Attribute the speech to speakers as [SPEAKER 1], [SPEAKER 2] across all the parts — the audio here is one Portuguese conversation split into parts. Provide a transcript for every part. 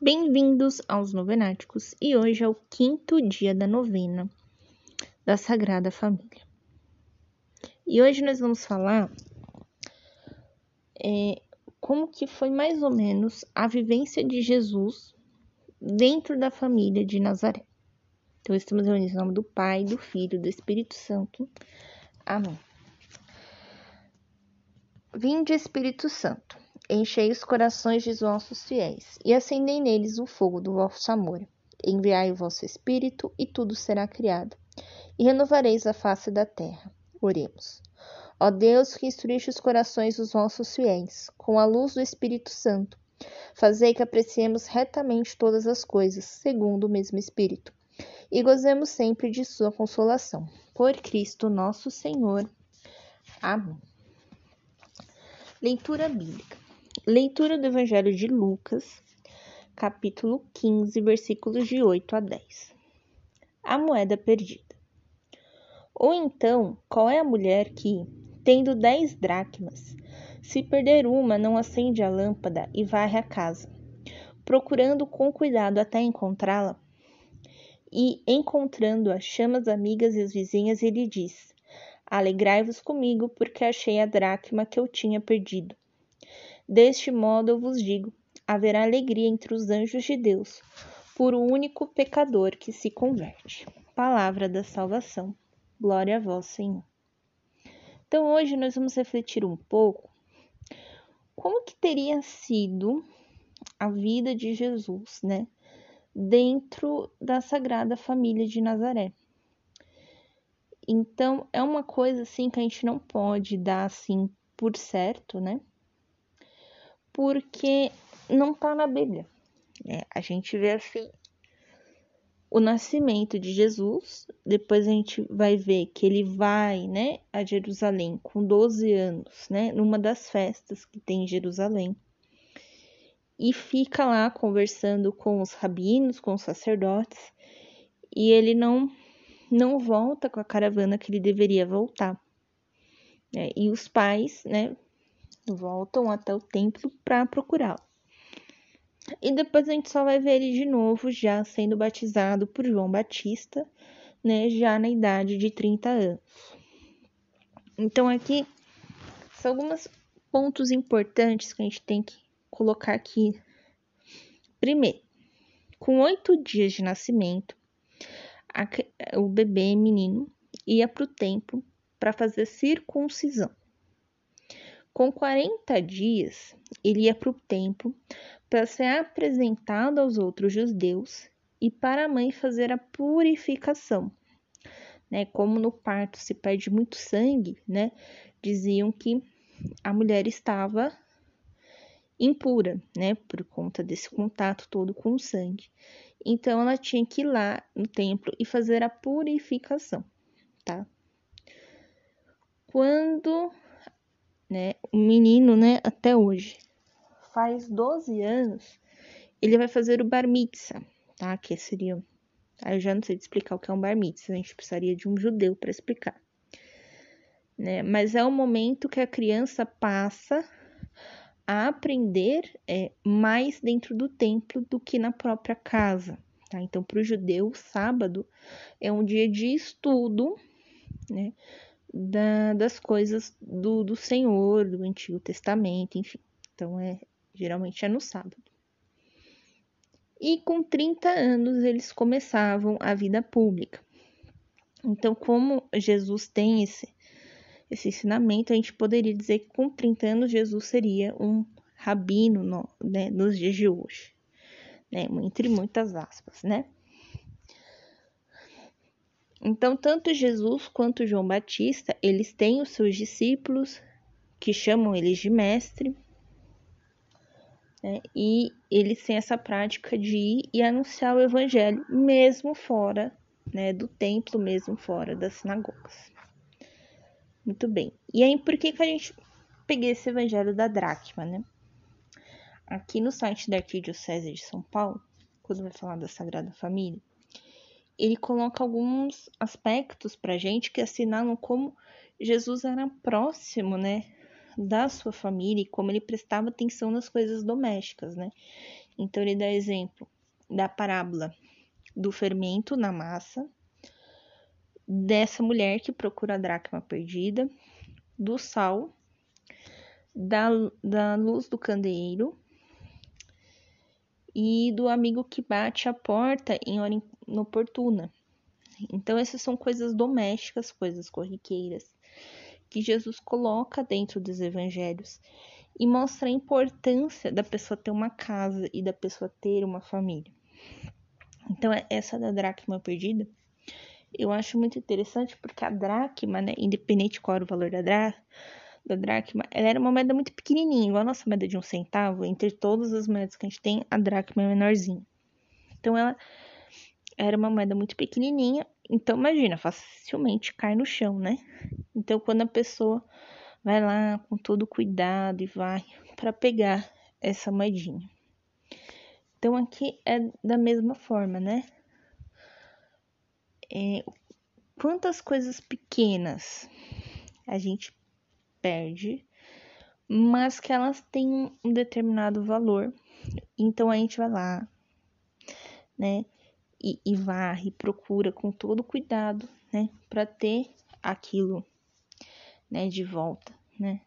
[SPEAKER 1] Bem-vindos aos Novenáticos e hoje é o quinto dia da novena da Sagrada Família. E hoje nós vamos falar é, como que foi mais ou menos a vivência de Jesus dentro da família de Nazaré. Então estamos reunidos em nome do Pai, do Filho do Espírito Santo. Amém. Vinde Espírito Santo Enchei os corações de vossos fiéis, e acendei neles o fogo do vosso amor. Enviai o vosso Espírito, e tudo será criado, e renovareis a face da terra. Oremos. Ó Deus, que instruíste os corações dos vossos fiéis, com a luz do Espírito Santo, fazei que apreciemos retamente todas as coisas, segundo o mesmo Espírito, e gozemos sempre de sua consolação. Por Cristo nosso Senhor. Amém. Leitura Bíblica. Leitura do Evangelho de Lucas, capítulo 15, versículos de 8 a 10. A moeda perdida. Ou então, qual é a mulher que, tendo dez dracmas, se perder uma, não acende a lâmpada e varre a casa, procurando com cuidado até encontrá-la? E, encontrando-a, chama as amigas e as vizinhas e lhe diz: Alegrai-vos comigo, porque achei a dracma que eu tinha perdido. Deste modo eu vos digo: haverá alegria entre os anjos de Deus por o único pecador que se converte. Palavra da salvação. Glória a vós, Senhor. Então hoje nós vamos refletir um pouco como que teria sido a vida de Jesus, né, dentro da Sagrada Família de Nazaré. Então é uma coisa assim que a gente não pode dar assim por certo, né? Porque não está na Bíblia. É, a gente vê assim o nascimento de Jesus, depois a gente vai ver que ele vai, né, a Jerusalém com 12 anos, né, numa das festas que tem em Jerusalém. E fica lá conversando com os rabinos, com os sacerdotes, e ele não não volta com a caravana que ele deveria voltar. É, e os pais, né, voltam até o templo para procurá-lo. E depois a gente só vai ver ele de novo já sendo batizado por João Batista, né, já na idade de 30 anos. Então aqui são alguns pontos importantes que a gente tem que colocar aqui. Primeiro, com oito dias de nascimento, a, o bebê menino ia para o templo para fazer circuncisão. Com 40 dias, ele ia para o templo para ser apresentado aos outros judeus e para a mãe fazer a purificação. Né? Como no parto se perde muito sangue, né? diziam que a mulher estava impura, né, por conta desse contato todo com o sangue. Então ela tinha que ir lá no templo e fazer a purificação, tá? Quando né? O menino, né, até hoje, faz 12 anos, ele vai fazer o bar mitzvah, tá? Que seria. Aí eu já não sei explicar o que é um bar mitzvah, a gente precisaria de um judeu para explicar. Né? Mas é o momento que a criança passa a aprender é, mais dentro do templo do que na própria casa. Tá? Então, para o judeu, sábado é um dia de estudo, né? Da, das coisas do, do Senhor, do Antigo Testamento, enfim. Então, é, geralmente é no sábado. E com 30 anos eles começavam a vida pública. Então, como Jesus tem esse, esse ensinamento, a gente poderia dizer que com 30 anos Jesus seria um rabino no, né, nos dias de hoje. Né, entre muitas aspas, né? Então, tanto Jesus quanto João Batista, eles têm os seus discípulos, que chamam eles de mestre, né? e eles têm essa prática de ir e anunciar o evangelho, mesmo fora né, do templo, mesmo fora das sinagogas. Muito bem. E aí, por que, que a gente peguei esse evangelho da dracma, né? Aqui no site da Arquidiocese de São Paulo, quando vai falar da Sagrada Família, ele coloca alguns aspectos para gente que assinalam como Jesus era próximo, né, da sua família e como ele prestava atenção nas coisas domésticas, né? Então, ele dá exemplo da parábola do fermento na massa, dessa mulher que procura a dracma perdida, do sal, da, da luz do candeeiro e do amigo que bate a porta em hora inoportuna. Então, essas são coisas domésticas, coisas corriqueiras, que Jesus coloca dentro dos evangelhos e mostra a importância da pessoa ter uma casa e da pessoa ter uma família. Então, essa da dracma perdida, eu acho muito interessante porque a dracma, né, independente qual era o valor da, dra da dracma, ela era uma moeda muito pequenininha, igual a nossa moeda de um centavo. Entre todas as moedas que a gente tem, a dracma é menorzinha. Então, ela era uma moeda muito pequenininha. Então, imagina, facilmente cai no chão, né? Então, quando a pessoa vai lá com todo cuidado e vai para pegar essa moedinha. Então, aqui é da mesma forma, né? É, quantas coisas pequenas a gente perde, mas que elas têm um determinado valor. Então a gente vai lá, né? E, e varre, procura com todo cuidado, né? Para ter aquilo né, de volta, né?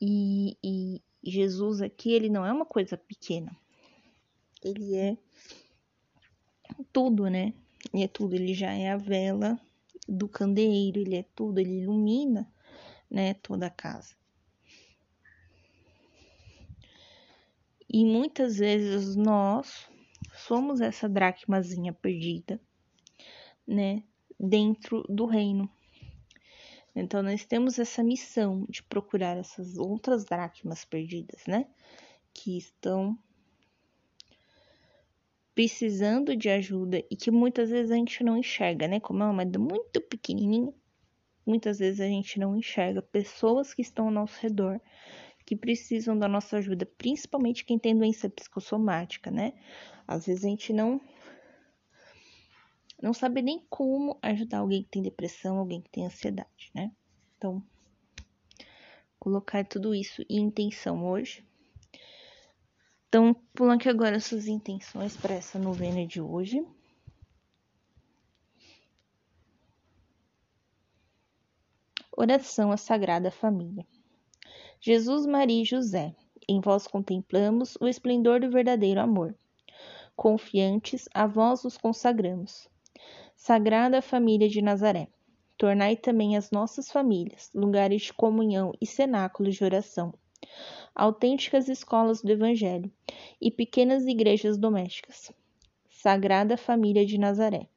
[SPEAKER 1] E, e Jesus aqui, ele não é uma coisa pequena. Ele é tudo, né? Ele é tudo, ele já é a vela do candeeiro, ele é tudo, ele ilumina, né, toda a casa. E muitas vezes nós somos essa dracmazinha perdida, né, dentro do reino. Então, nós temos essa missão de procurar essas outras dracmas perdidas, né? Que estão precisando de ajuda e que muitas vezes a gente não enxerga, né? Como é uma moeda muito pequenininha, muitas vezes a gente não enxerga pessoas que estão ao nosso redor que precisam da nossa ajuda, principalmente quem tem doença psicossomática, né? Às vezes a gente não não sabe nem como ajudar alguém que tem depressão, alguém que tem ansiedade, né? Então, colocar tudo isso em intenção hoje. Então, pulando aqui agora suas intenções para essa novena de hoje. Oração à Sagrada Família. Jesus, Maria e José, em vós contemplamos o esplendor do verdadeiro amor. Confiantes, a vós os consagramos. Sagrada Família de Nazaré, tornai também as nossas famílias lugares de comunhão e cenáculos de oração, autênticas escolas do Evangelho e pequenas igrejas domésticas. Sagrada Família de Nazaré,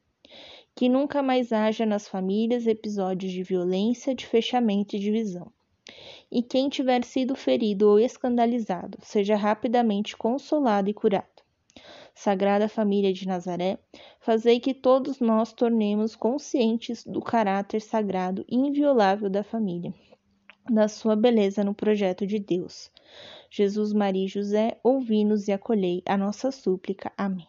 [SPEAKER 1] que nunca mais haja nas famílias episódios de violência, de fechamento e divisão. E quem tiver sido ferido ou escandalizado, seja rapidamente consolado e curado. Sagrada Família de Nazaré, fazei que todos nós tornemos conscientes do caráter sagrado e inviolável da família, da sua beleza no projeto de Deus. Jesus, Maria e José, ouvi-nos e acolhei a nossa súplica. Amém.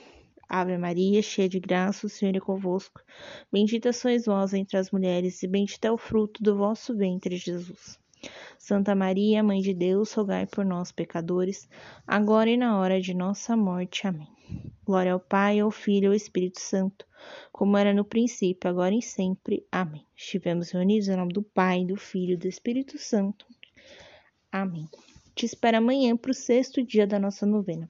[SPEAKER 1] Ave Maria, cheia de graça, o Senhor é convosco, bendita sois vós entre as mulheres, e bendito é o fruto do vosso ventre, Jesus. Santa Maria, Mãe de Deus, rogai por nós, pecadores, agora e na hora de nossa morte. Amém. Glória ao Pai, ao Filho e ao Espírito Santo, como era no princípio, agora e sempre. Amém. Estivemos reunidos em nome do Pai, do Filho e do Espírito Santo. Amém. Te espero amanhã para o sexto dia da nossa novena.